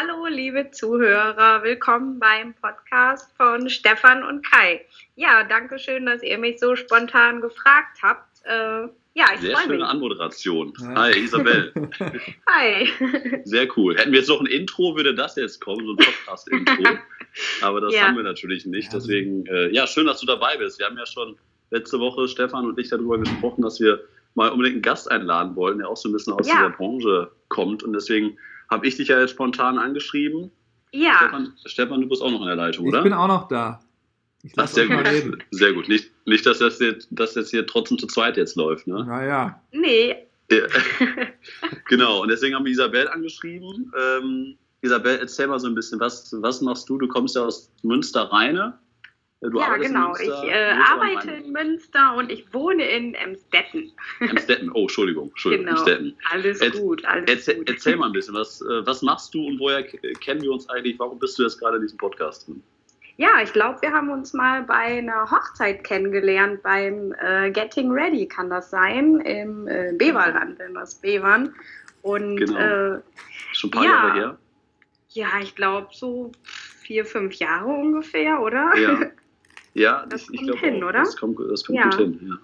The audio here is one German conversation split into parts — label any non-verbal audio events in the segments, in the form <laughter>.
Hallo, liebe Zuhörer, willkommen beim Podcast von Stefan und Kai. Ja, danke schön, dass ihr mich so spontan gefragt habt. Äh, ja, ich Sehr schöne mich. Anmoderation. Ja. Hi, Isabel. <laughs> Hi. Sehr cool. Hätten wir jetzt noch ein Intro, würde das jetzt kommen, so ein Podcast-Intro. <laughs> Aber das Ja. haben wir natürlich nicht. Ja. Deswegen, äh, ja, schön, dass du dabei bist. Wir haben ja schon letzte Woche, Stefan und ich, darüber gesprochen, dass wir mal unbedingt einen Gast einladen wollen, der auch so ein bisschen aus Ja. dieser Branche kommt. Und deswegen habe ich dich ja jetzt spontan angeschrieben. Ja, Stefan, Stefan, du bist auch noch in der Leitung, Ich oder? bin auch noch da. Ich Ach, sehr gut. reden. Sehr gut. Nicht, nicht dass das jetzt, dass das hier trotzdem zu zweit jetzt läuft, ne? Naja, nee. Ja. <laughs> genau, und deswegen haben wir Isabel angeschrieben. Ähm, Isabel, erzähl mal so ein bisschen, was, was machst du? Du kommst ja aus Münster-Rheine. Du ja, arbeitest in genau. Ich Münster- äh, Münster arbeite in Münster und ich wohne in Emstetten. Emstetten. Oh, Entschuldigung. Entschuldigung, Genau. Emstetten. Alles Erz- gut, alles Erzähl, gut. erzähl mal ein bisschen, was, äh, was machst du und woher kennen wir uns eigentlich? Warum bist du jetzt gerade in diesem Podcast drin? Ja, ich glaube, wir haben uns mal bei einer Hochzeit kennengelernt, beim äh, Getting Ready kann das sein, im äh, Beverland, in das Bevern. Und Genau. äh, Schon ein paar Ja. Jahre her? ja, ich glaube so vier, fünf Jahre ungefähr, oder? Ja. <laughs> Ja, Das ich, ich kommt glaube hin, oder? Das kommt, das kommt Ja. gut hin. Ja.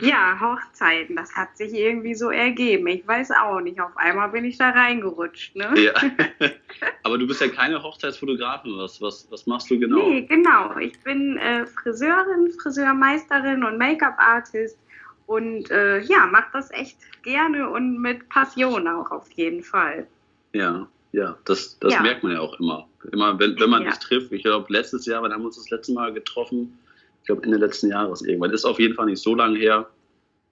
Ja, Hochzeiten, das hat sich irgendwie so ergeben. Ich weiß auch nicht, auf einmal bin ich da reingerutscht, ne? Ja. <laughs> Aber du bist ja keine Hochzeitsfotografin. Was, was, was machst du genau? Nee, genau. Ich bin äh, Friseurin, Friseurmeisterin und Make-up-Artist und äh, ja, mache das echt gerne und mit Passion auch auf jeden Fall. Ja, ja, das, das Ja. merkt man ja auch immer. Immer, wenn, wenn man Ja. dich trifft. Ich glaube, letztes Jahr, wann haben wir uns das letzte Mal getroffen? Ich glaube, Ende letzten Jahres irgendwann. Ist auf jeden Fall nicht so lange her.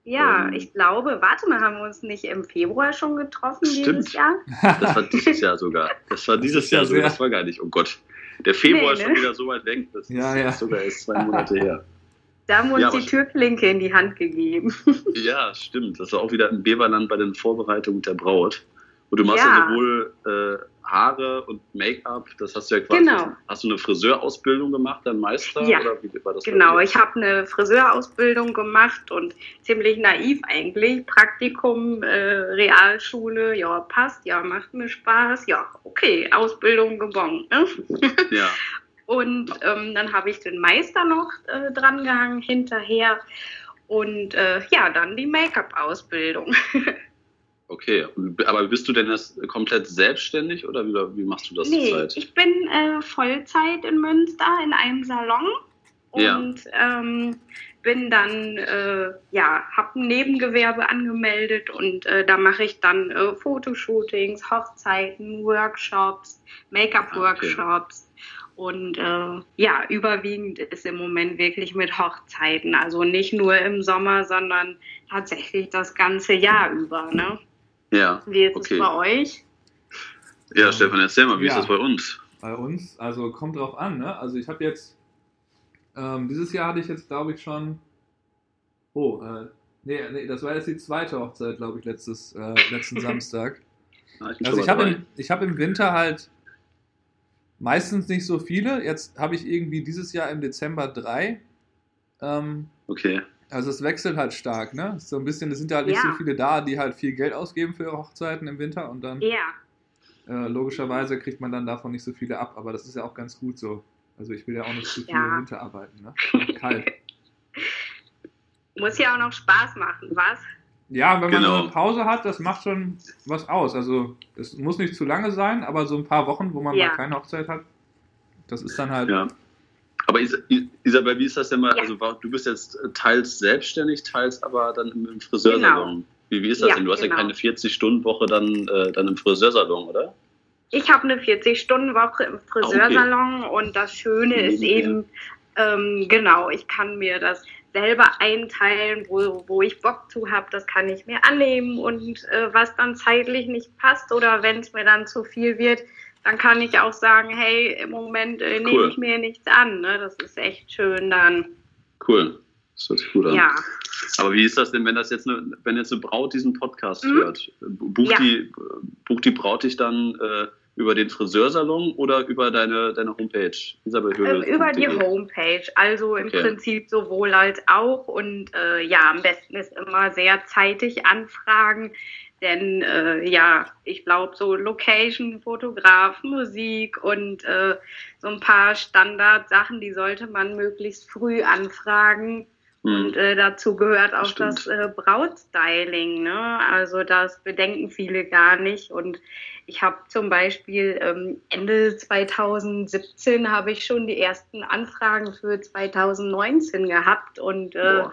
Ja, Ähm. ich glaube, warte mal, haben wir uns nicht im Februar schon getroffen Stimmt. dieses Jahr? Das war dieses Jahr sogar. Das war <laughs> dieses Jahr sogar. Das war gar nicht. Oh Gott. Der Februar Nee, ist schon ne? wieder so weit weg. Das Ja, ist ja. sogar erst zwei Monate her. <laughs> Da haben wir uns Ja, die Türklinke in die Hand gegeben. <laughs> Ja, stimmt. Das war auch wieder im Beverland bei den Vorbereitungen der Braut. Und du machst ja, Ja. sowohl äh, Haare und Make-up. Das hast du ja quasi. Genau. Hast du eine Friseurausbildung gemacht, dann Meister? Ja. Oder wie war das Genau, ich habe eine Friseurausbildung gemacht und ziemlich naiv eigentlich. Praktikum, äh, Realschule, ja, passt, ja, macht mir Spaß, ja, okay, Ausbildung gewonnen. Ne? <laughs> Ja. Und ähm, dann habe ich den Meister noch äh, drangehangen hinterher und äh, ja, dann die Make-up-Ausbildung. <laughs> Okay, aber bist du denn jetzt komplett selbstständig oder wie, wie machst du das Nee, zurzeit? ich bin äh, Vollzeit in Münster in einem Salon Ja. und ähm, bin dann, äh, ja, habe ein Nebengewerbe angemeldet und äh, da mache ich dann äh, Fotoshootings, Hochzeiten, Workshops, Make-up-Workshops. Und äh, ja, überwiegend ist im Moment wirklich mit Hochzeiten. Also nicht nur im Sommer, sondern tatsächlich das ganze Jahr über. Ne? Ja, Wie ist Okay. es bei euch? ja, Stefan, erzähl mal, wie ist Ja. das bei uns? bei uns, also kommt drauf an, ne? Also ich habe jetzt, ähm, dieses Jahr hatte ich jetzt, glaube ich, schon, oh, äh, nee, nee, das war jetzt die zweite Hochzeit, glaube ich, letztes, äh, letzten <laughs> Samstag. Ja, ich Also ich habe im, ich hab im Winter halt meistens nicht so viele. Jetzt habe ich irgendwie dieses Jahr im Dezember drei. Ähm, Okay, also es wechselt halt stark, ne? So ein bisschen, es sind halt nicht Ja. so viele da, die halt viel Geld ausgeben für ihre Hochzeiten im Winter und dann Ja. äh, logischerweise kriegt man dann davon nicht so viele ab, aber das ist ja auch ganz gut so. Also ich will ja auch nicht zu viel Ja. im Winter arbeiten, ne? <laughs> Kalt. <laughs> Muss ja auch noch Spaß machen, was? Ja, wenn man Genau. so eine Pause hat, das macht schon was aus. Also es muss nicht zu lange sein, aber so ein paar Wochen, wo man Ja. mal keine Hochzeit hat, das ist dann halt. Ja. Aber Is Is- Isabel, wie ist das denn mal? Ja. Also du bist jetzt teils selbstständig, teils aber dann im, Friseursalon. Wie, wie ist das Ja, denn? Du hast ja genau. keine 40-Stunden-Woche dann, äh, dann im Friseursalon, oder? Ich habe eine 40-Stunden-Woche im Friseursalon und das Schöne ist Nebenher. eben, ähm, genau, ich kann mir das selber einteilen, wo, wo ich Bock zu habe, das kann ich mir annehmen und äh, was dann zeitlich nicht passt oder wenn es mir dann zu viel wird, dann kann ich auch sagen, hey, im Moment äh, nehme Cool. ich mir nichts an. Ne? Das ist echt schön dann. Cool. Das hört sich gut an. Ja. Aber wie ist das denn, wenn das jetzt eine, wenn jetzt eine Braut diesen Podcast Mhm. hört? Bucht, Ja. die, bucht die Braut dich dann äh, über den Friseursalon oder über deine, deine Homepage? Isabel Höhle. Äh, über die Homepage. Also im okay. Prinzip sowohl als auch. Und äh, ja, am besten ist immer sehr zeitig anfragen. Denn äh, ja, ich glaube, so Location, Fotograf, Musik und äh, so ein paar Standardsachen, die sollte man möglichst früh anfragen. Mhm. Und äh, dazu gehört auch Stimmt. das äh, Brautstyling. Ne? Also das bedenken viele gar nicht. Und ich habe zum Beispiel ähm, Ende 2017 habe ich schon die ersten Anfragen für 2019 gehabt. Und äh,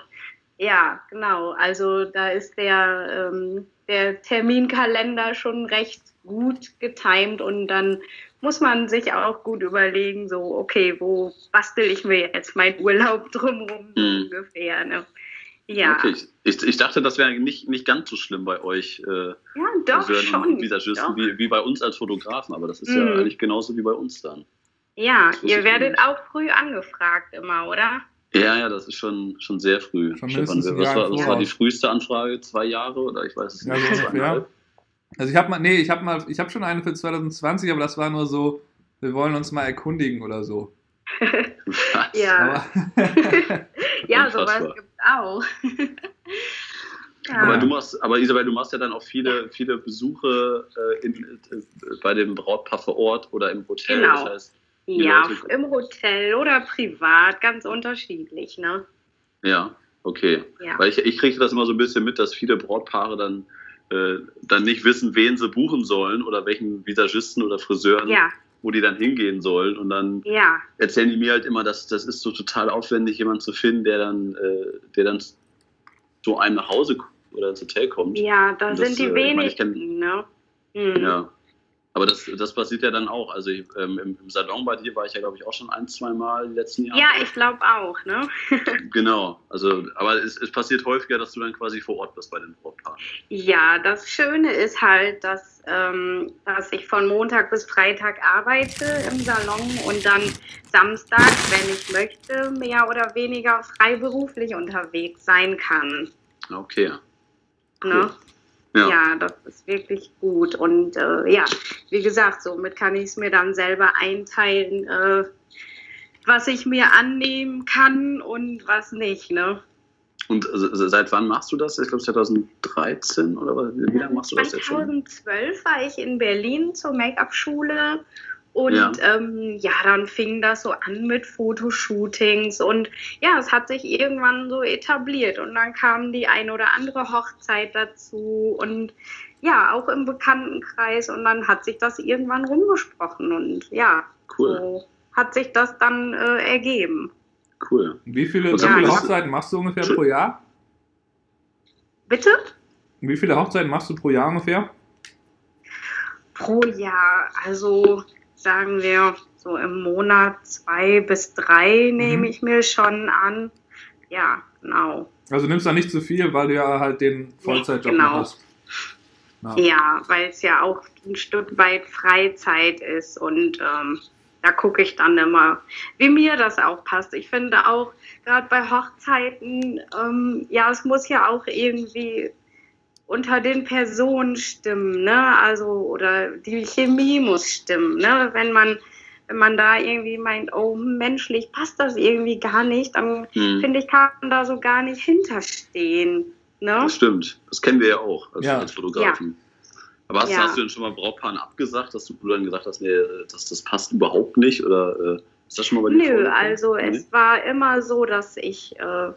ja, genau. Also da ist der ähm, der Terminkalender schon recht gut getimt und dann muss man sich auch gut überlegen, so, okay, wo bastel ich mir jetzt meinen Urlaub drumherum hm. ungefähr. Ne? Ja. Okay. Ich, ich dachte, das wäre nicht, nicht ganz so schlimm bei euch. Äh, ja, doch, schon. Visagisten, Wie, wie bei uns als Fotografen, aber das ist hm. ja eigentlich genauso wie bei uns dann. Ja, ihr werdet auch früh angefragt immer, oder? Ja, ja, das ist schon, schon sehr früh. Schon Stefan, was, war, was war die früheste Anfrage? Zwei Jahre oder ich weiß es nicht. Ja, so ja. Also ich habe mal, nee, ich habe mal, ich habe schon eine für 2020, aber das war nur so, wir wollen uns mal erkundigen oder so. ja. ja, sowas gibt es auch. ja. Aber <laughs> du machst, aber Isabel, du machst ja dann auch viele, viele Besuche äh, in, äh, bei dem Brautpaar vor Ort oder im Hotel. Genau. Das heißt, ja, im Hotel oder privat, ganz unterschiedlich, ne? Ja, okay. Ja. Weil ich, ich kriege das immer so ein bisschen mit, dass viele Brautpaare dann, äh, dann nicht wissen, wen sie buchen sollen oder welchen Visagisten oder Friseuren, ja. wo die dann hingehen sollen. Und dann ja. erzählen die mir halt immer, dass das ist so total aufwendig, jemanden zu finden, der dann, äh, der dann zu einem nach Hause oder ins Hotel kommt. Ja, da sind die äh, wenigsten, ne? Mhm. Ja. Aber das, das passiert ja dann auch. Also ähm, im, im, Salon bei dir war ich ja, glaube ich, auch schon ein, zwei Mal die letzten Jahre. Ja, ich glaube auch, ne? <laughs> genau. Also, aber es, es, passiert häufiger, dass du dann quasi vor Ort bist bei den Brautpaaren. Ja, das Schöne ist halt, dass, ähm, dass ich von Montag bis Freitag arbeite im Salon und dann Samstag, wenn ich möchte, mehr oder weniger freiberuflich unterwegs sein kann. Okay. Ne? Cool. Ne? Ja. ja, das ist wirklich gut. Und äh, ja, wie gesagt, somit kann ich es mir dann selber einteilen, äh, was ich mir annehmen kann und was nicht. Ne? Und also, seit wann machst du das? Ich glaube 2013 oder wie lange machst du das jetzt schon? 2012 war ich in Berlin zur Make-up-Schule und ja. Ähm, ja, dann fing das so an mit Fotoshootings und ja, es hat sich irgendwann so etabliert und dann kam die ein oder andere Hochzeit dazu und ja, auch im Bekanntenkreis und dann hat sich das irgendwann rumgesprochen und ja, cool. so hat sich das dann äh, ergeben. Cool. Wie viele, wie viele Hochzeiten machst du ungefähr pro Jahr? Bitte? Wie viele Hochzeiten machst du pro Jahr ungefähr? Pro Jahr, also sagen wir, so im Monat zwei bis drei nehme mhm. ich mir schon an. Ja, genau. Also nimmst du da nicht zu viel, weil du ja halt den Vollzeitjob genau. hast. Ja, ja weil es ja auch ein Stück weit Freizeit ist und ähm, da gucke ich dann immer, wie mir das auch passt. Ich finde auch, gerade bei Hochzeiten, ähm, ja, es muss ja auch irgendwie unter den Personen stimmen, ne? Also oder die Chemie muss stimmen, ne? Wenn man wenn man da irgendwie meint, oh menschlich passt das irgendwie gar nicht, dann hm. finde ich kann man da so gar nicht hinterstehen. Ne? Das stimmt, das kennen wir ja auch als, ja. als Fotografen. Ja. Aber hast, ja. hast, du denn schon mal Brautpaaren abgesagt, dass du dann gesagt hast, nee, das, das passt überhaupt nicht? Oder äh, ist das schon mal bei dir Nö, also nee? es war immer so, dass ich äh,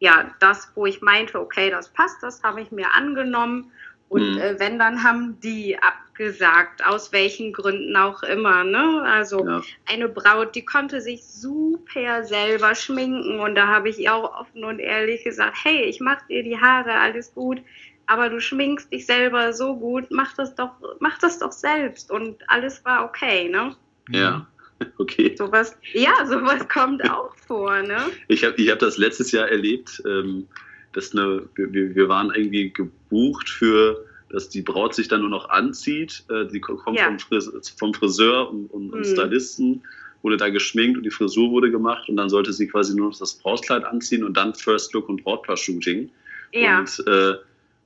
ja, das, wo ich meinte, okay, das passt, das habe ich mir angenommen. Und mhm. äh, wenn, dann haben die abgesagt, aus welchen Gründen auch immer. Ne? Also ja. eine Braut, die konnte sich super selber schminken und da habe ich ihr auch offen und ehrlich gesagt, hey, ich mache dir die Haare, alles gut, aber du schminkst dich selber so gut, mach das doch, mach das doch selbst und alles war okay, ne? Ja. <laughs> Okay. Sowas, ja, sowas kommt auch vor, ne? Ich habe ich hab das letztes Jahr erlebt, ähm, dass eine, wir, wir waren irgendwie gebucht für, dass die Braut sich dann nur noch anzieht. Äh, die kommt ja. vom, Friseur, vom, Friseur und, und, und mhm. Stylisten, wurde da geschminkt und die Frisur wurde gemacht und dann sollte sie quasi nur noch das Brautkleid anziehen und dann First Look und Brautpaar-Shooting. Ja. Und, äh,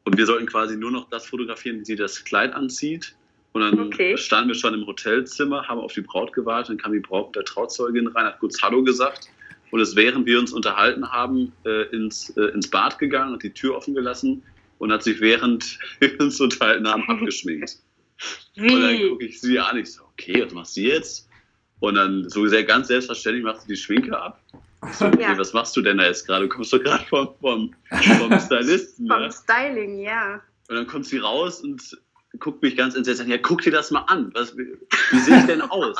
und wir sollten quasi nur noch das fotografieren, wie sie das Kleid anzieht Und dann okay. standen wir schon im Hotelzimmer, haben auf die Braut gewartet, dann kam die Braut mit der Trauzeugin rein, hat kurz Hallo gesagt und ist, während wir uns unterhalten haben, äh, ins, äh, ins Bad gegangen, hat die Tür offen gelassen und hat sich während <laughs> wir uns unterhalten haben abgeschminkt. <laughs> Wie? Und dann gucke ich sie an, ich so, okay, was machst du jetzt? Und dann so sehr ganz selbstverständlich macht sie die Schminke ab. So, okay, ja. was machst du denn da jetzt gerade? Kommst du gerade vom, vom, vom <laughs> Stylisten? vom ne? Styling, ja. Und dann kommt sie raus und guckt mich ganz entsetzt an. Ja, guck dir das mal an. Was, wie, sehe ich denn <laughs> aus?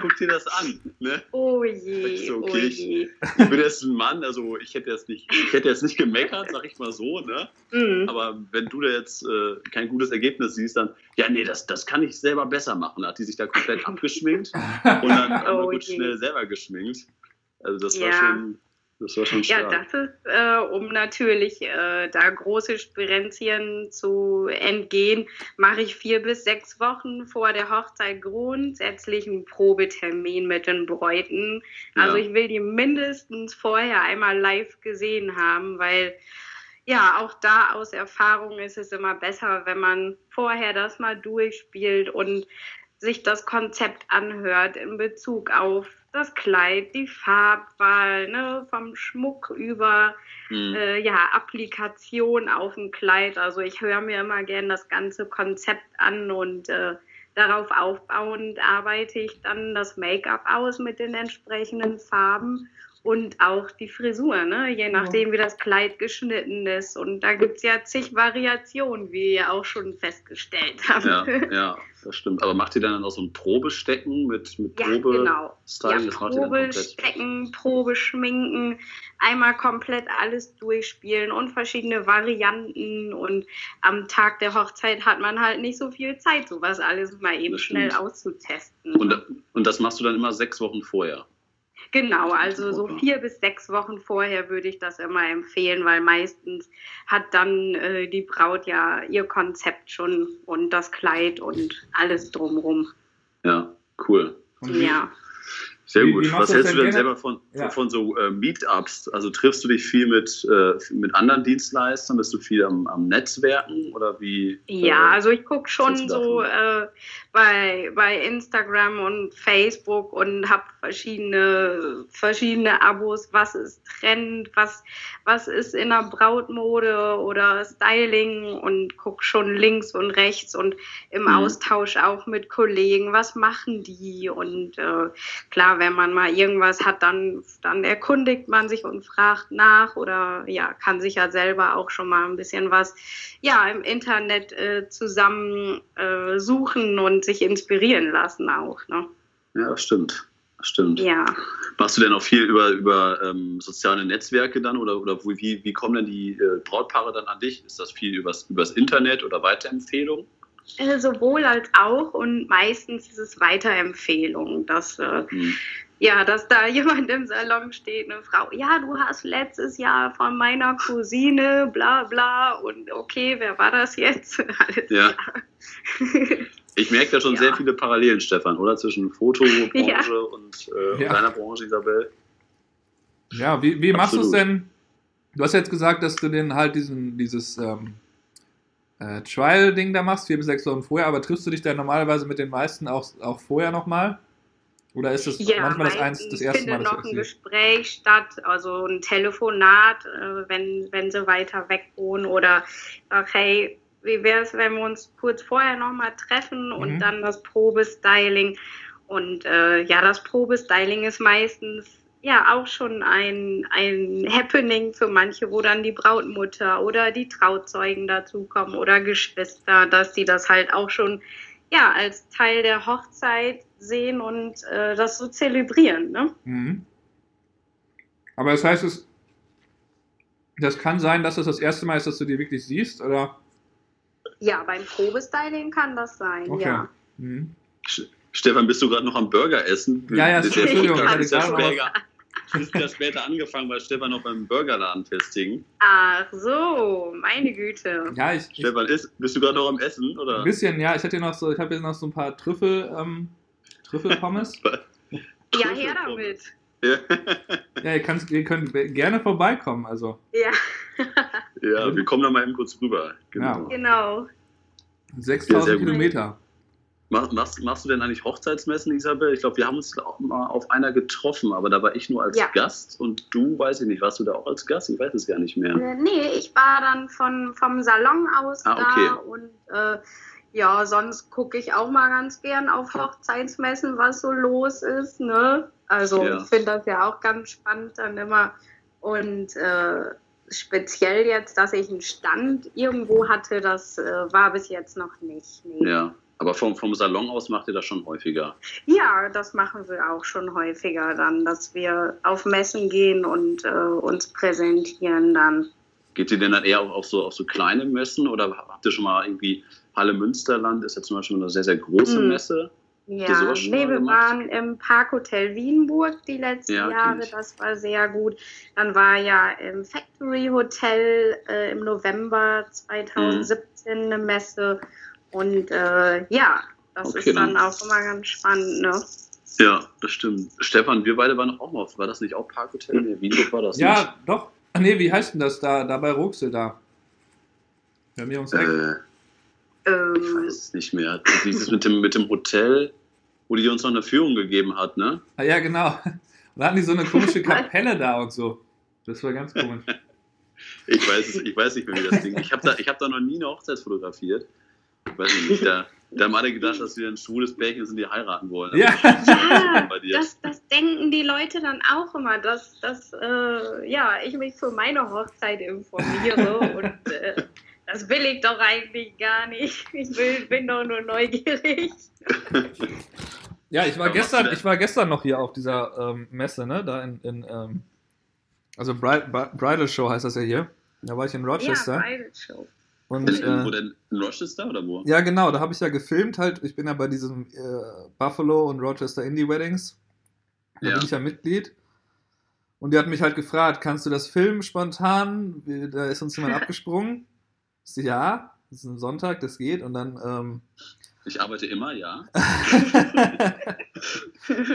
guck dir das an. Ne? Oh je. So, okay, oh je. Ich, ich, bin jetzt ein Mann, also ich hätte jetzt nicht, ich hätte jetzt nicht gemeckert, sag ich mal so. Ne? Mhm. Aber wenn du da jetzt äh, kein gutes Ergebnis siehst, dann, ja, nee, das, das kann ich selber besser machen. Da hat die sich da komplett abgeschminkt und dann <laughs> einmal oh gut schnell selber geschminkt. Also das ja. war schon das war schon stark. Ja, das ist, äh, um natürlich äh, da große Spirenzien zu entgehen, mache ich vier bis sechs Wochen vor der Hochzeit grundsätzlich einen Probetermin mit den Bräuten. Also ja. ich will die mindestens vorher einmal live gesehen haben, weil ja, auch da aus Erfahrung ist es immer besser, wenn man vorher das mal durchspielt und sich das Konzept anhört in Bezug auf das Kleid, die Farbwahl, ne, vom Schmuck über mhm. äh, ja, Applikation auf dem Kleid. Also ich höre mir immer gern das ganze Konzept an und äh, darauf aufbauend arbeite ich dann das Make-up aus mit den entsprechenden Farben und auch die Frisur, ne? je nachdem, wie das Kleid geschnitten ist. Und da gibt es ja zig Variationen, wie wir ja auch schon festgestellt haben. Ja, ja, das stimmt. Aber macht ihr dann auch so ein Probestecken mit, mit ja, Probe genau. Ja, Probestecken, Probeschminken, einmal komplett alles durchspielen und verschiedene Varianten. Und am Tag der Hochzeit hat man halt nicht so viel Zeit, sowas alles mal eben schnell auszutesten. Und, und das machst du dann immer sechs Wochen vorher? Genau, also so vier bis sechs Wochen vorher würde ich das immer empfehlen, weil meistens hat dann äh, die Braut ja ihr Konzept schon und das Kleid und alles drumrum. Ja, cool. Ja. Sehr wie, gut. Wie Was hältst du denn selber von, ja. von so äh, Meetups? Also triffst du dich viel mit, äh, mit anderen Dienstleistern? Bist du viel am, am Netzwerken oder wie? Ja, äh, also ich gucke schon so äh, bei, bei Instagram und Facebook und habe verschiedene, verschiedene Abos. Was ist Trend? Was, was ist in der Brautmode oder Styling? Und gucke schon links und rechts und im mhm. Austausch auch mit Kollegen. Was machen die? Und äh, klar, wenn man mal irgendwas hat, dann, dann erkundigt man sich und fragt nach oder ja, kann sich ja selber auch schon mal ein bisschen was ja, im Internet äh, zusammen äh, suchen und sich inspirieren lassen auch. Ne? Ja, das stimmt. Stimmt. Ja. Machst du denn auch viel über, über ähm, soziale Netzwerke dann oder, oder wie, wie kommen denn die äh, Brautpaare dann an dich? Ist das viel übers, übers Internet oder Weiterempfehlungen? Äh, sowohl als auch und meistens ist es Weiterempfehlung, dass äh, mhm. ja, dass da <laughs> jemand im Salon steht, eine Frau, ja, du hast letztes Jahr von meiner Cousine, bla bla und okay, wer war das jetzt? <laughs> Alles ja. Ich merke da schon ja. sehr viele Parallelen, Stefan, oder? Zwischen Fotobranche ja. und äh, ja. deiner Branche, Isabel. Ja, wie, wie machst du es denn? Du hast jetzt gesagt, dass du den halt diesen, dieses ähm, äh, Trial-Ding da machst, vier bis sechs Wochen vorher, aber triffst du dich da normalerweise mit den meisten auch, auch vorher nochmal? Oder ist das ja, manchmal das, eins, das erste Mal? Es findet noch ein Gespräch statt, also ein Telefonat, äh, wenn, wenn sie weiter weg wohnen oder sag, hey, wie wäre es, wenn wir uns kurz vorher nochmal treffen mhm. und dann das Probestyling. Und äh, ja, das Probestyling ist meistens ja auch schon ein, ein Happening für manche, wo dann die Brautmutter oder die Trauzeugen dazukommen oder Geschwister, dass die das halt auch schon ja als Teil der Hochzeit sehen und äh, das so zelebrieren. Ne? Mhm. Aber das heißt, es, das kann sein, dass das das erste Mal ist, dass du die wirklich siehst, oder? Ja, beim Probestyling kann das sein, okay. ja. Mhm. Stefan, bist du gerade noch am Burger essen? Ja, ja, Entschuldigung. Ich hatte gerade ist ja später angefangen, weil Stefan noch beim Burgerladen festhing. Ach so, meine Güte. Ja, ich, Stefan, ist, bist du gerade noch am Essen? Oder? Ein bisschen, ja. Ich hatte noch so, ich habe jetzt noch so ein paar Trüffel, ähm, Trüffelpommes. <laughs> ja, her damit. Ja, ja ihr, kannst, ihr könnt gerne vorbeikommen, also. Ja. ja, wir kommen da mal eben kurz rüber. Genau. genau. 6000 ja, Kilometer. Machst, machst du denn eigentlich Hochzeitsmessen, Isabel? Ich glaube, wir haben uns auch mal auf einer getroffen, aber da war ich nur als ja. Gast und du, weiß ich nicht, warst du da auch als Gast? Ich weiß es gar nicht mehr. Äh, nee, ich war dann von, vom Salon aus ah, okay. da und äh, ja, sonst gucke ich auch mal ganz gern auf Hochzeitsmessen, was so los ist. Ne? Also ja. ich finde das ja auch ganz spannend dann immer. Und äh, speziell jetzt, dass ich einen Stand irgendwo hatte, das äh, war bis jetzt noch nicht. Nee. Ja. Aber vom, vom Salon aus macht ihr das schon häufiger? Ja, das machen wir auch schon häufiger dann, dass wir auf Messen gehen und äh, uns präsentieren dann. Geht ihr denn dann eher auf, auf, so, auf so kleine Messen oder habt ihr schon mal irgendwie Halle Münsterland ist ja zum Beispiel eine sehr, sehr große hm. Messe? Ja, nee, wir waren im Parkhotel Wienburg die letzten ja, Jahre, das war sehr gut. Dann war ja im Factory Hotel äh, im November 2017 mhm. eine Messe und äh, ja, das okay, ist dann, dann auch immer ganz spannend, ne? Ja, das stimmt. Stefan, wir beide waren auch mal, war das nicht auch Parkhotel? Nee, Wienburg war das Ja, nicht. doch. Ach nee, wie heißt denn das da, da bei Ruxel da? Bei mir ums Eck. Äh, ähm, ich weiß es nicht mehr. Dieses mit dem, mit dem Hotel, wo die uns noch eine Führung gegeben hat, ne? Ah, ja, genau. Und <laughs> da hatten die so eine komische <laughs> Kapelle da und so. Das war ganz komisch. <laughs> ich, weiß ich weiß nicht mehr, wie das Ding Ich habe da, hab da noch nie eine Hochzeit fotografiert. Ich weiß nicht, da, da haben alle gedacht, dass wir ein schwules Pärchen sind, die heiraten wollen. Ja, ja das, das, denken die Leute dann auch immer, dass, dass äh, ja, ich mich für meine Hochzeit informiere <laughs> und äh, das will ich doch eigentlich gar nicht. Ich will, bin doch nur neugierig. Ja, ich war gestern, ich war gestern noch hier auf dieser ähm, Messe, ne? Da in, in ähm, also Bridal Show heißt das ja hier. Da war ich in Rochester. Ja, Bridal Show. Und, äh, wo denn? In Rochester oder wo? Ja, genau, da habe ich ja gefilmt halt. Ich bin ja bei diesem äh, Buffalo und Rochester Indie Weddings. Da ja. bin ich ja Mitglied. Und die hat mich halt gefragt, kannst du das filmen spontan? Da ist uns jemand <laughs> abgesprungen ja, das ist ein Sonntag, das geht. Und dann. Ähm, ich arbeite immer, ja. <laughs>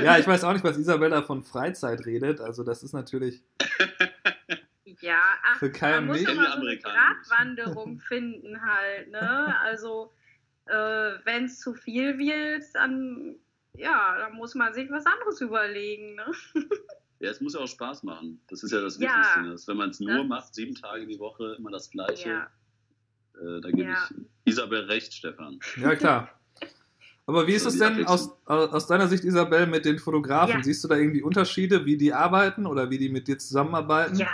ja, ich weiß auch nicht, was Isabella von Freizeit redet. Also, das ist natürlich. <laughs> Ja, ach, für Kai man muss mal so eine Gratwanderung <laughs> finden halt, ne? Also, äh, wenn es zu viel wird, dann, ja, dann muss man sich was anderes überlegen, ne? <laughs> Ja, es muss ja auch Spaß machen. Das ist ja das Wichtigste. Ja, wenn man es nur macht, sieben Tage die Woche, immer das Gleiche, ja. Äh, da gebe ja. ich Isabel recht, Stefan. Ja, klar. Aber wie ist es denn aus, aus deiner Sicht, Isabel, mit den Fotografen? Ja. Siehst du da irgendwie Unterschiede, wie die arbeiten oder wie die mit dir zusammenarbeiten? Ja,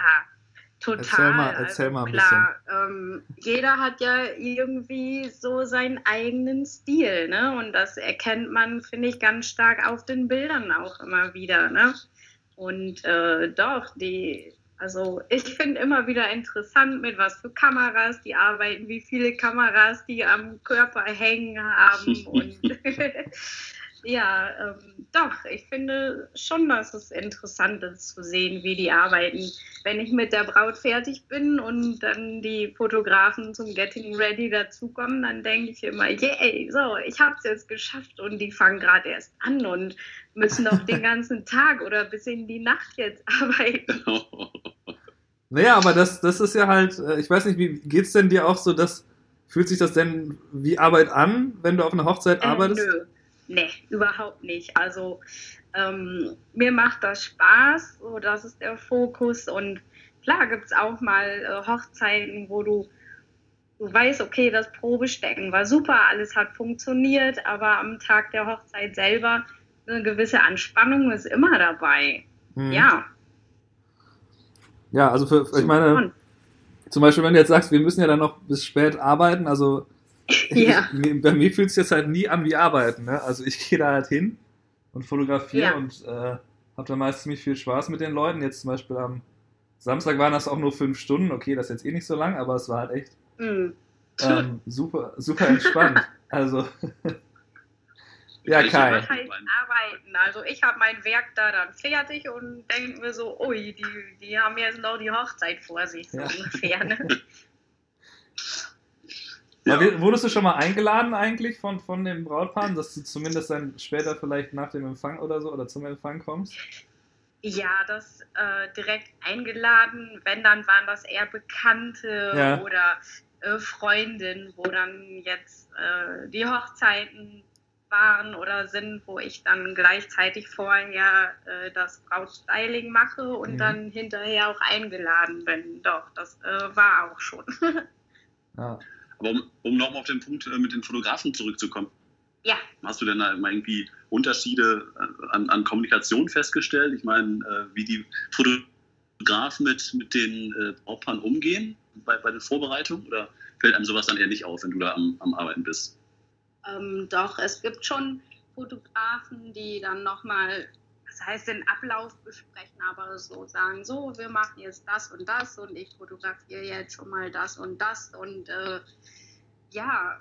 total. Erzähl mal, erzähl also, mal ein klar, bisschen. Ähm, jeder hat ja irgendwie so seinen eigenen Stil, ne? Und das erkennt man, finde ich, ganz stark auf den Bildern auch immer wieder, ne? Und äh, doch, die also ich finde immer wieder interessant, mit was für Kameras die arbeiten, wie viele Kameras die am Körper hängen haben <laughs> und <laughs> ja, ähm, doch, ich finde schon, dass es interessant ist zu sehen, wie die arbeiten. Wenn ich mit der Braut fertig bin und dann die Fotografen zum Getting Ready dazukommen, dann denke ich immer, yay, so, ich habe es jetzt geschafft und die fangen gerade erst an und müssen noch den <laughs> ganzen Tag oder bis in die Nacht jetzt <laughs> arbeiten. <laughs> Naja, aber das, das ist ja halt, äh, ich weiß nicht, wie geht's denn dir auch so, dass, fühlt sich das denn wie Arbeit an, wenn du auf einer Hochzeit äh, arbeitest? Nö, nee, überhaupt nicht. Also ähm, mir macht das Spaß, so das ist der Fokus und klar gibt es auch mal äh, Hochzeiten, wo du, du weißt, okay, das Probestecken war super, alles hat funktioniert, aber am Tag der Hochzeit selber eine gewisse Anspannung ist immer dabei. Hm. Ja. Ja, also für, ich meine, zum Beispiel, wenn du jetzt sagst, wir müssen ja dann noch bis spät arbeiten, also ja. <laughs> ich, bei mir fühlt es jetzt halt nie an wie arbeiten. Ne? Also ich gehe da halt hin und fotografiere ja. und äh, habe dann meist ziemlich viel Spaß mit den Leuten. Jetzt zum Beispiel am Samstag waren das auch nur fünf Stunden. Okay, das ist jetzt eh nicht so lang, aber es war halt echt mhm. ähm, <laughs> super, super entspannt. also <laughs> ja, Kai. Was heißt arbeiten? Also ich habe mein Werk da dann fertig und denke mir so, ui, die, die haben jetzt noch die Hochzeit vor sich, so ja. ungefähr. Ne? Ja. Wurdest du schon mal eingeladen eigentlich von, von dem Brautpaar, dass du zumindest dann später vielleicht nach dem Empfang oder so oder zum Empfang kommst? Ja, das äh, direkt eingeladen. Wenn, dann waren das eher Bekannte ja. oder äh, Freundinnen, wo dann jetzt äh, die Hochzeiten waren oder sind, wo ich dann gleichzeitig vorher äh, das Brautstyling mache und mhm. dann hinterher auch eingeladen bin. Doch, das äh, war auch schon. <laughs> ja. Aber um, um nochmal auf den Punkt äh, mit den Fotografen zurückzukommen. Ja. Hast du denn da immer irgendwie Unterschiede äh, an, an Kommunikation festgestellt? Ich meine, äh, wie die Fotografen mit, mit den äh, Brautpaaren umgehen bei, bei den Vorbereitungen? Oder fällt einem sowas dann eher nicht auf, wenn du da am, am Arbeiten bist? Ähm, doch, es gibt schon Fotografen, die dann nochmal, das heißt, den Ablauf besprechen, aber so sagen, so, wir machen jetzt das und das und ich fotografiere jetzt schon mal das und das und äh, ja,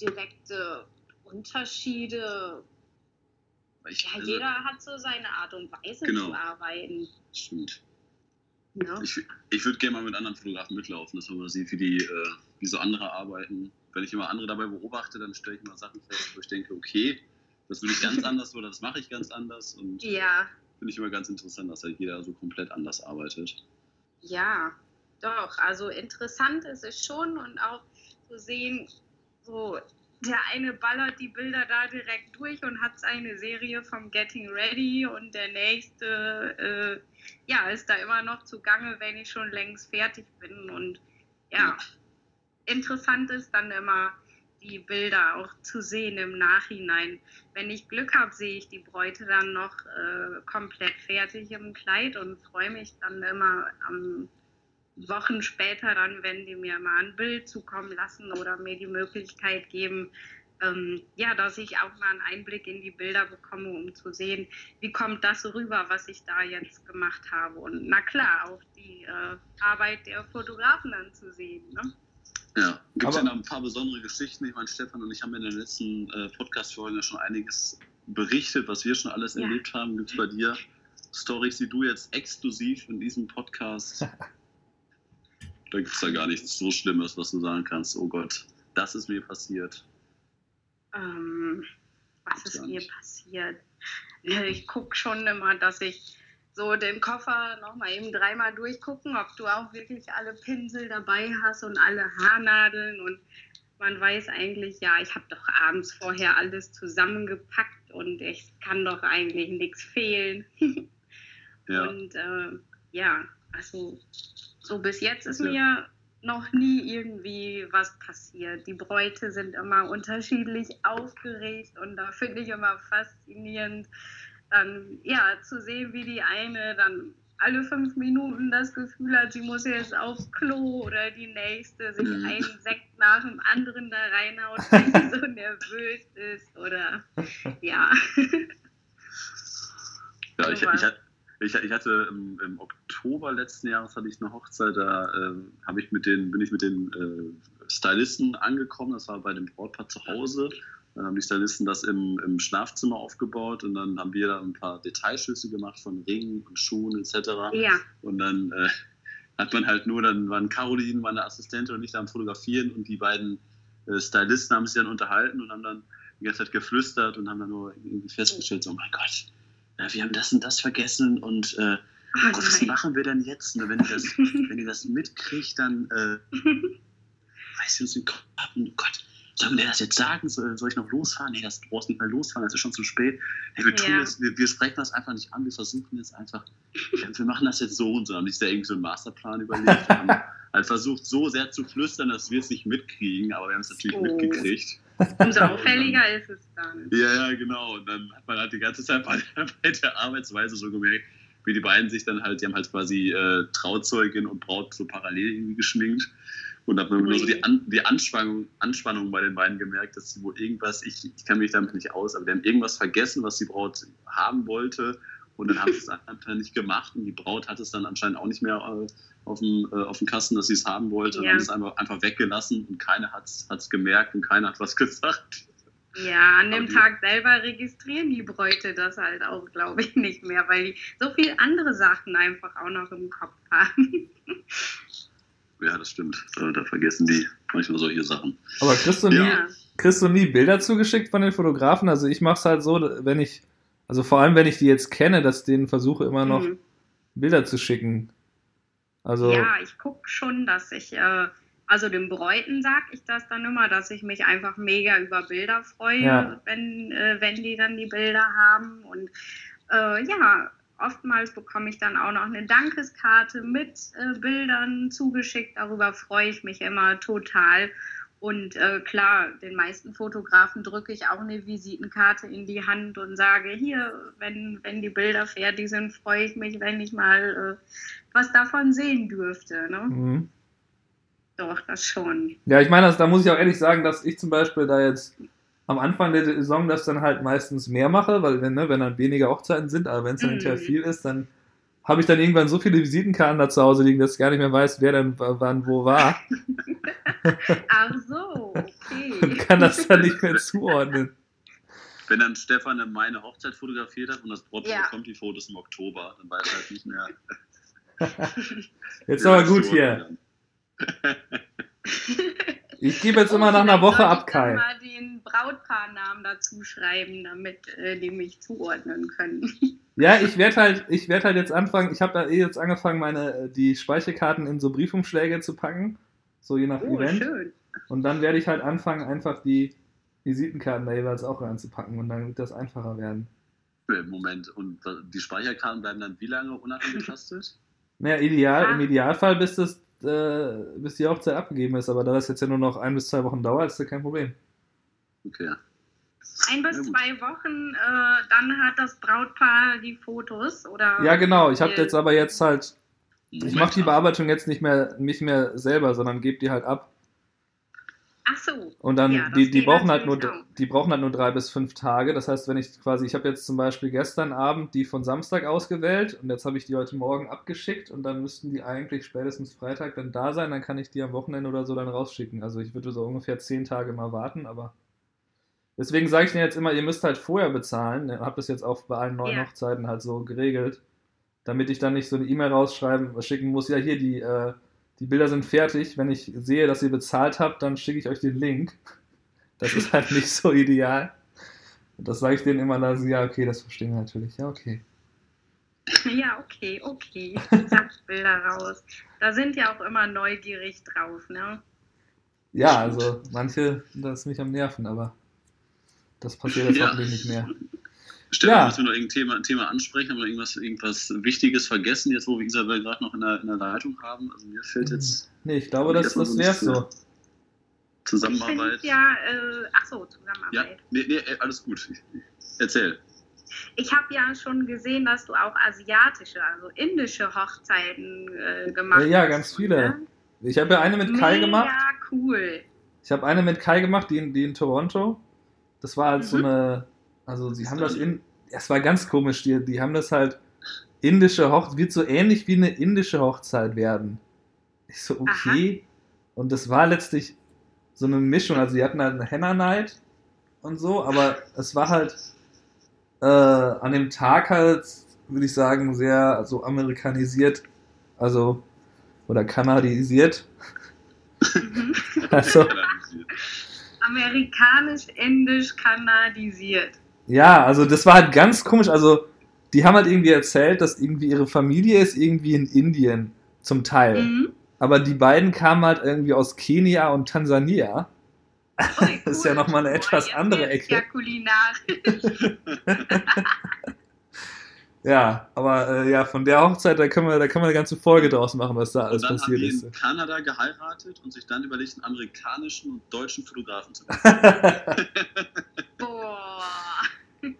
direkte Unterschiede. Ich, ja, also, jeder hat so seine Art und Weise genau. zu arbeiten. Stimmt. Ja. Ich, ich würde gerne mal mit anderen Fotografen mitlaufen, dass man mal sieht, wie die, äh, wie so andere arbeiten wenn ich immer andere dabei beobachte, dann stelle ich immer Sachen fest, wo ich denke, okay, das will ich ganz anders oder das mache ich ganz anders. Und ja. finde ich immer ganz interessant, dass halt jeder so komplett anders arbeitet. Ja, doch. Also interessant ist es schon und auch zu sehen, so der eine ballert die Bilder da direkt durch und hat seine Serie vom Getting Ready und der nächste, äh, ja, ist da immer noch zugange, wenn ich schon längst fertig bin und ja. ja interessant ist, dann immer die Bilder auch zu sehen im Nachhinein. Wenn ich Glück habe, sehe ich die Bräute dann noch äh, komplett fertig im Kleid und freue mich dann immer am Wochen später dann, wenn die mir mal ein Bild zukommen lassen oder mir die Möglichkeit geben, ähm, ja, dass ich auch mal einen Einblick in die Bilder bekomme, um zu sehen, wie kommt das rüber, was ich da jetzt gemacht habe. Und na klar, auch die äh, Arbeit der Fotografen dann zu sehen. Ne? Ja, gibt es ja noch ein paar besondere Geschichten. Ich meine, Stefan und ich haben in den letzten äh, Podcast-Folgen ja schon einiges berichtet, was wir schon alles ja. erlebt haben. Gibt es bei dir Stories, die du jetzt exklusiv in diesem Podcast. <laughs> da gibt es da gar nichts so Schlimmes, was du sagen kannst. Oh Gott, das ist mir passiert. Ähm, was ist mir passiert? Ich gucke schon immer, dass ich so den Koffer nochmal eben dreimal durchgucken, ob du auch wirklich alle Pinsel dabei hast und alle Haarnadeln und man weiß eigentlich, ja, ich habe doch abends vorher alles zusammengepackt und es kann doch eigentlich nichts fehlen. <laughs> ja. Und äh, ja, also so bis jetzt ist ja. mir noch nie irgendwie was passiert. Die Bräute sind immer unterschiedlich aufgeregt und da finde ich immer faszinierend, dann ja zu sehen, wie die eine dann alle fünf Minuten das Gefühl hat, sie muss jetzt aufs Klo oder die nächste sich mhm. einen Sekt nach dem anderen da reinhaut, weil sie so <laughs> nervös ist oder ja. Ja, ich, ich, ich, ich hatte im, im, Oktober letzten Jahres hatte ich eine Hochzeit, da äh, ich mit den, bin ich mit den äh, Stylisten angekommen, das war bei dem Brautpaar zu Hause dann haben die Stylisten das im, im Schlafzimmer aufgebaut und dann haben wir da ein paar Detailschüsse gemacht von Ringen und Schuhen etc. Ja. Und dann äh, hat man halt nur, dann waren Caroline, meine Assistentin und ich da am Fotografieren und die beiden äh, Stylisten haben sich dann unterhalten und haben dann die ganze Zeit geflüstert und haben dann nur irgendwie festgestellt, so, oh mein Gott, ja, wir haben das und das vergessen und äh, oh, Gott, was machen wir denn jetzt? Und wenn ihr das, <laughs> wenn ihr das mitkriegt, dann äh, <laughs> weiß ich uns den Kopf ab und Gott, sollen wir das jetzt sagen? Soll, soll ich noch losfahren? Nee, das, du brauchst nicht mehr losfahren, es ist schon zu spät. Hey, wir, tun ja. das, wir, wir, sprechen das einfach nicht an, wir versuchen jetzt einfach, wir machen das jetzt so und so. Haben sich da irgendwie so einen Masterplan überlegt. haben halt versucht, so sehr zu flüstern, dass wir es nicht mitkriegen, aber wir haben es natürlich oh. mitgekriegt. Umso auffälliger ist es dann. Ja, ja, genau. Und dann hat man halt die ganze Zeit bei, bei der Arbeitsweise so gemerkt, wie die beiden sich dann halt, die haben halt quasi äh, Trauzeugin und Braut so parallel irgendwie geschminkt. Und habe nur so die, An die Anspannung, Anspannung bei den beiden gemerkt, dass sie wohl irgendwas, ich, ich kann mich damit nicht aus, aber die haben irgendwas vergessen, was die Braut haben wollte. Und dann haben sie es <laughs> einfach nicht gemacht. Und die Braut hat es dann anscheinend auch nicht mehr äh, auf, dem, äh, auf dem Kasten, dass sie es haben wollte. Ja. Und haben es einfach, einfach weggelassen und keiner hat es gemerkt und keiner hat was <laughs> gesagt. Ja, an dem Tag selber registrieren die Bräute das halt auch, glaube ich, nicht mehr, weil die so viele andere Sachen einfach auch noch im Kopf haben. <laughs> Ja, das stimmt. Da vergessen die manchmal solche Sachen. Aber kriegst du, nie, kriegst du nie Bilder zugeschickt von den Fotografen? Also ich mache es halt so, wenn ich, also vor allem wenn ich die jetzt kenne, dass ich denen versuche immer noch mhm. Bilder zu schicken. Also ja, ich gucke schon, dass ich äh, also den Bräuten sage ich das dann immer, dass ich mich einfach mega über Bilder freue, ja. wenn, äh, wenn die dann die Bilder haben. Und äh, ja, oftmals bekomme ich dann auch noch eine Dankeskarte mit äh, Bildern zugeschickt. Darüber freue ich mich immer total. Und äh, klar, den meisten Fotografen drücke ich auch eine Visitenkarte in die Hand und sage, hier, wenn, wenn die Bilder fertig sind, freue ich mich, wenn ich mal äh, was davon sehen dürfte. Ne? Mhm. Doch, das schon. Ja, ich meine, also, da muss ich auch ehrlich sagen, dass ich zum Beispiel da jetzt am Anfang der Saison das dann halt meistens mehr mache, weil wenn, ne, wenn dann weniger Hochzeiten sind, aber wenn es dann mhm. hinterher viel ist, dann habe ich dann irgendwann so viele Visitenkarten da zu Hause liegen, dass ich gar nicht mehr weiß, wer denn wann wo war. <laughs> Ach so, okay. Und kann das dann nicht mehr zuordnen. Wenn dann Stefan im Mai eine Hochzeit fotografiert hat und das Brautpaar ja. bekommt die Fotos im Oktober, dann weiß er halt nicht mehr. <laughs> Jetzt aber gut hier. <laughs> Ich gebe jetzt immer nach einer Woche ab, Kai. Ich mal den Brautpaarnamen dazu schreiben, damit äh, die mich zuordnen können. <laughs> Ja, ich werde halt, ich werde halt jetzt anfangen. Ich habe ja eh jetzt angefangen, meine äh, die Speicherkarten in so Briefumschläge zu packen, so je nach oh, Event. Schön. Und dann werde ich halt anfangen, einfach die Visitenkarten da jeweils auch reinzupacken und dann wird das einfacher werden. Moment, und die Speicherkarten bleiben dann wie lange unangetastet? <laughs> Naja, ideal, ja. im Idealfall bis das äh, bis die Hochzeit abgegeben ist, aber da das jetzt ja nur noch ein bis zwei Wochen dauert, ist das kein Problem. Okay. Ein bis zwei Wochen, äh, dann hat das Brautpaar die Fotos, oder? Ja, genau. Ich habe jetzt aber jetzt halt, ich mache die Bearbeitung jetzt nicht mehr, nicht mehr selber, sondern gebe die halt ab. Ach so. Und dann, ja, die, die brauchen halt nur, auch. die brauchen halt nur drei bis fünf Tage. Das heißt, wenn ich quasi, ich habe jetzt zum Beispiel gestern Abend die von Samstag ausgewählt und jetzt habe ich die heute Morgen abgeschickt und dann müssten die eigentlich spätestens Freitag dann da sein. Dann kann ich die am Wochenende oder so dann rausschicken. Also ich würde so ungefähr zehn Tage mal warten, aber deswegen sage ich dir jetzt immer, ihr müsst halt vorher bezahlen. Ich habe das jetzt auch bei allen neuen ja. Hochzeiten halt so geregelt, damit ich dann nicht so eine E-Mail rausschreiben, schicken muss. Ja, hier die, äh, die Bilder sind fertig. Wenn ich sehe, dass ihr bezahlt habt, dann schicke ich euch den Link. Das ist halt nicht so ideal. Und das sage ich denen immer, dann ja, okay, das verstehen wir natürlich. Ja, okay. <laughs> Ja, okay, okay. Sag Bilder raus. Da sind ja auch immer neugierig drauf, ne? Ja, also manche, das ist mich am Nerven, aber das passiert jetzt ja. hoffentlich nicht mehr. <laughs> Stefan, ja. müssen wir noch irgendein Thema, ein Thema ansprechen? Haben wir irgendwas, irgendwas Wichtiges vergessen, jetzt wo wir Isabel gerade noch in der, in der Leitung haben? Also mir fällt jetzt. Nee, ich glaube, das, das wäre so. Zusammenarbeit. ja, äh, ach so, Zusammenarbeit. Ja, nee, nee, alles gut. Erzähl. Ich habe ja schon gesehen, dass du auch asiatische, also indische Hochzeiten äh, gemacht hast. Ja, ganz viele. Ne? Ich habe ja eine mit Kai Mega gemacht. Ja, cool. Ich habe eine mit Kai gemacht, die in, die in Toronto. Das war halt mhm. so eine also sie haben das in. Es war ganz komisch, die, die haben das halt indische Hochzeit, wird so ähnlich wie eine indische Hochzeit werden. Ich so, okay. Aha. Und das war letztlich so eine Mischung. Also, sie hatten halt eine Henna Night und so, aber es war halt äh, an dem Tag halt, würde ich sagen, sehr so amerikanisiert, also oder kanadisiert. Mhm. <laughs> also. Amerikanisch, indisch, kanadisiert. Ja, also das war halt ganz komisch. Also, die haben halt irgendwie erzählt, dass irgendwie ihre Familie ist irgendwie in Indien zum Teil. Mhm. Aber die beiden kamen halt irgendwie aus Kenia und Tansania. Oh, <laughs> cool. Das ist ja nochmal eine etwas Boah, andere Ecke. Ja, kulinarisch. <laughs> ja, aber äh, ja, von der Hochzeit, da können wir, da können wir eine ganze Folge draus machen, was da alles und dann passiert haben ist. in Kanada geheiratet und sich dann überlegt, einen amerikanischen und deutschen Fotografen zu <laughs> machen.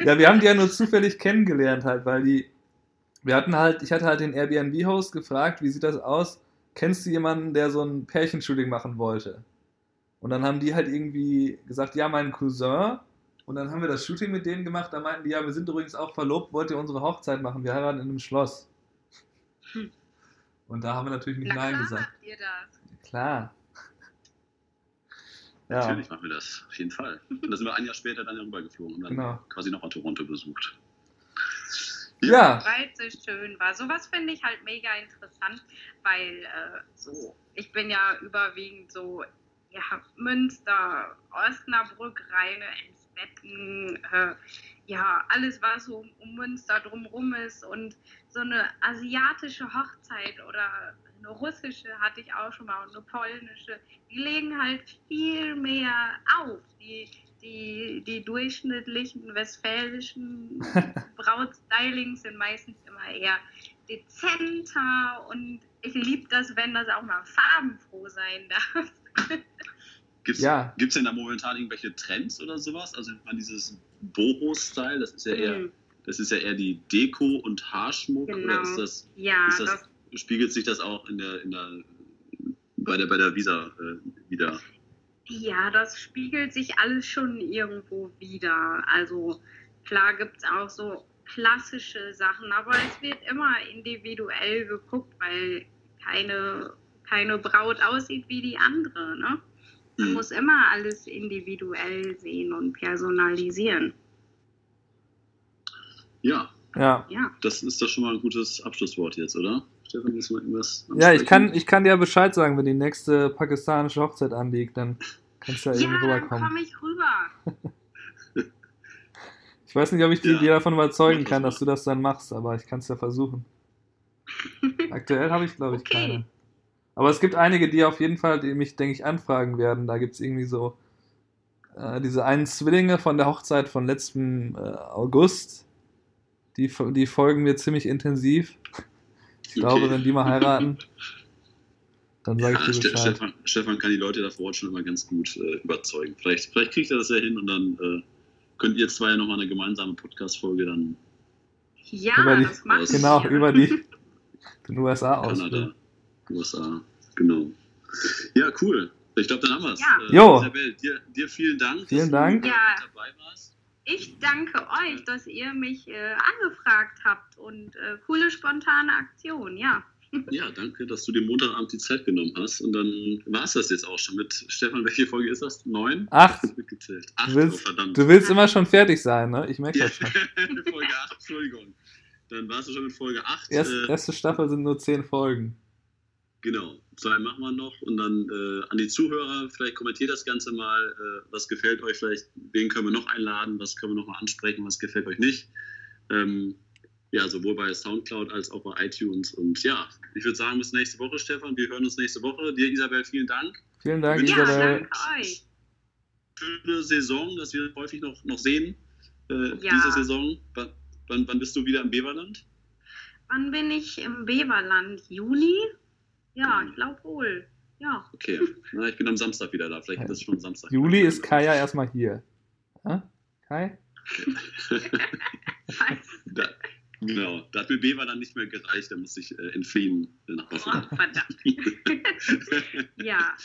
Ja, wir haben die ja nur zufällig kennengelernt halt, weil die, wir hatten halt, ich hatte halt den Airbnb-Host gefragt, wie sieht das aus? Kennst du jemanden, der so ein Pärchenshooting machen wollte? Und dann haben die halt irgendwie gesagt, ja, mein Cousin. Und dann haben wir das Shooting mit denen gemacht. Da meinten die, ja, wir sind übrigens auch verlobt, wollt ihr unsere Hochzeit machen? Wir heiraten in einem Schloss. Hm. Und da haben wir natürlich nicht Na, Nein klar gesagt. Macht ihr das. Klar. Ja. Natürlich machen wir das, auf jeden Fall. Und da sind wir ein Jahr später dann rübergeflogen und dann genau. quasi nochmal Toronto besucht. Ja. Weil es so schön war. Sowas finde ich halt mega interessant, weil äh, so, ich bin ja überwiegend so, ja, Münster, Osnabrück, Rheine, Emsbetten, äh, ja, alles, was so um Münster drumrum ist und so eine asiatische Hochzeit oder eine russische hatte ich auch schon mal und eine polnische. Die legen halt viel mehr auf. Die, die, die durchschnittlichen westfälischen <laughs> Brautstylings sind meistens immer eher dezenter und ich liebe das, wenn das auch mal farbenfroh sein darf. <laughs> Gibt es ja. denn da momentan irgendwelche Trends oder sowas? Also man dieses Boho-Style, das ist ja eher, mhm. das ist ja eher die Deko und Haarschmuck. Genau. Oder ist das, ja, ist das, das, spiegelt sich das auch in der, in der bei der bei der Visa äh, wieder? Ja, das spiegelt sich alles schon irgendwo wieder. Also klar gibt es auch so klassische Sachen, aber es wird immer individuell geguckt, weil keine, keine Braut aussieht wie die andere. Ne? Man mhm. muss immer alles individuell sehen und personalisieren. Ja. Ja. ja. Das ist doch schon mal ein gutes Abschlusswort jetzt, oder? Stefan, du mal irgendwas Ja, ich kann, ich kann dir Bescheid sagen, wenn die nächste pakistanische Hochzeit anliegt, dann kannst du ja, ja irgendwie rüberkommen. Ja, dann komme ich rüber. <laughs> ich weiß nicht, ob ich ja. dir davon überzeugen kann, dass du das dann machst, aber ich kann es ja versuchen. <laughs> Aktuell habe ich, glaube ich, okay. keine. Aber es gibt einige, die auf jeden Fall, die mich, denke ich, anfragen werden. Da gibt es irgendwie so äh, diese einen Zwillinge von der Hochzeit von letztem äh, August. Die, die folgen mir ziemlich intensiv. <laughs> Ich okay. glaube, wenn die mal heiraten, dann sage ja, ich dir Bescheid. Stefan, Stefan, kann die Leute da vor Ort schon immer ganz gut äh, überzeugen. Vielleicht, vielleicht kriegt er das ja hin und dann äh, könnt ihr zwei ja nochmal eine gemeinsame Podcast-Folge dann. Ja, über die, das macht Genau, über die <laughs> den USA aus. Kanada. USA, genau. Ja, cool. Ich glaube, dann haben wir es. Ja. Äh, jo. Isabel, dir, dir, vielen Dank, vielen Dank. Du ja. dabei warst. Ich danke euch, dass ihr mich äh, angefragt habt und äh, coole spontane Aktion, ja. <laughs> Ja, danke, dass du dir Montagabend die Zeit genommen hast. Und dann war es das jetzt auch schon mit Stefan. Welche Folge ist das? Neun? Acht. Acht, du willst, oh, Du willst immer schon fertig sein, ne? Ich merke das schon. <laughs> Folge 8, Entschuldigung. Dann warst du schon mit Folge 8. Erst, äh, erste Staffel sind nur zehn Folgen. Genau, zwei machen wir noch und dann äh, an die Zuhörer, vielleicht kommentiert das Ganze mal, äh, was gefällt euch, vielleicht wen können wir noch einladen, was können wir noch mal ansprechen, was gefällt euch nicht. Ähm, ja, sowohl bei Soundcloud als auch bei iTunes. Und ja, ich würde sagen, bis nächste Woche, Stefan. Wir hören uns nächste Woche. Dir, Isabel, vielen Dank. Vielen Dank, ja, Isabel. Danke euch. Schöne Saison, dass wir häufig noch, noch sehen. Äh, ja. Diese Saison. Wann, wann, wann bist du wieder im Beverland? Wann bin ich im Beverland? Juli? Ja, ich glaube wohl. Ja. Okay, Na, ich bin am Samstag wieder da. Vielleicht ist es schon Samstag. Juli ist Kai ja erstmal hier. Ha? Kai? <laughs> da, genau, da hat mir Bever dann nicht mehr gereicht, da musste ich äh, entfliehen nach Hause. Oh, verdammt. <laughs> <laughs> ja.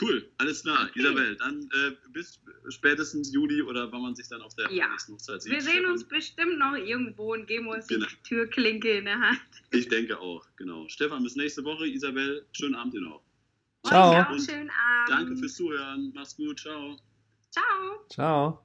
Cool, alles klar. Okay. Isabel, dann äh, bis spätestens Juli oder wann man sich dann auf der ja. nächsten Hochzeit sieht. Wir sehen uns bestimmt noch irgendwo und geben uns genau. die Türklinke in der Hand. Ich denke auch, genau. Stefan, bis nächste Woche. Isabel, schönen Abend dir noch. Ciao. Auch, schönen Abend. Danke fürs Zuhören. Mach's gut. Ciao. Ciao. Ciao.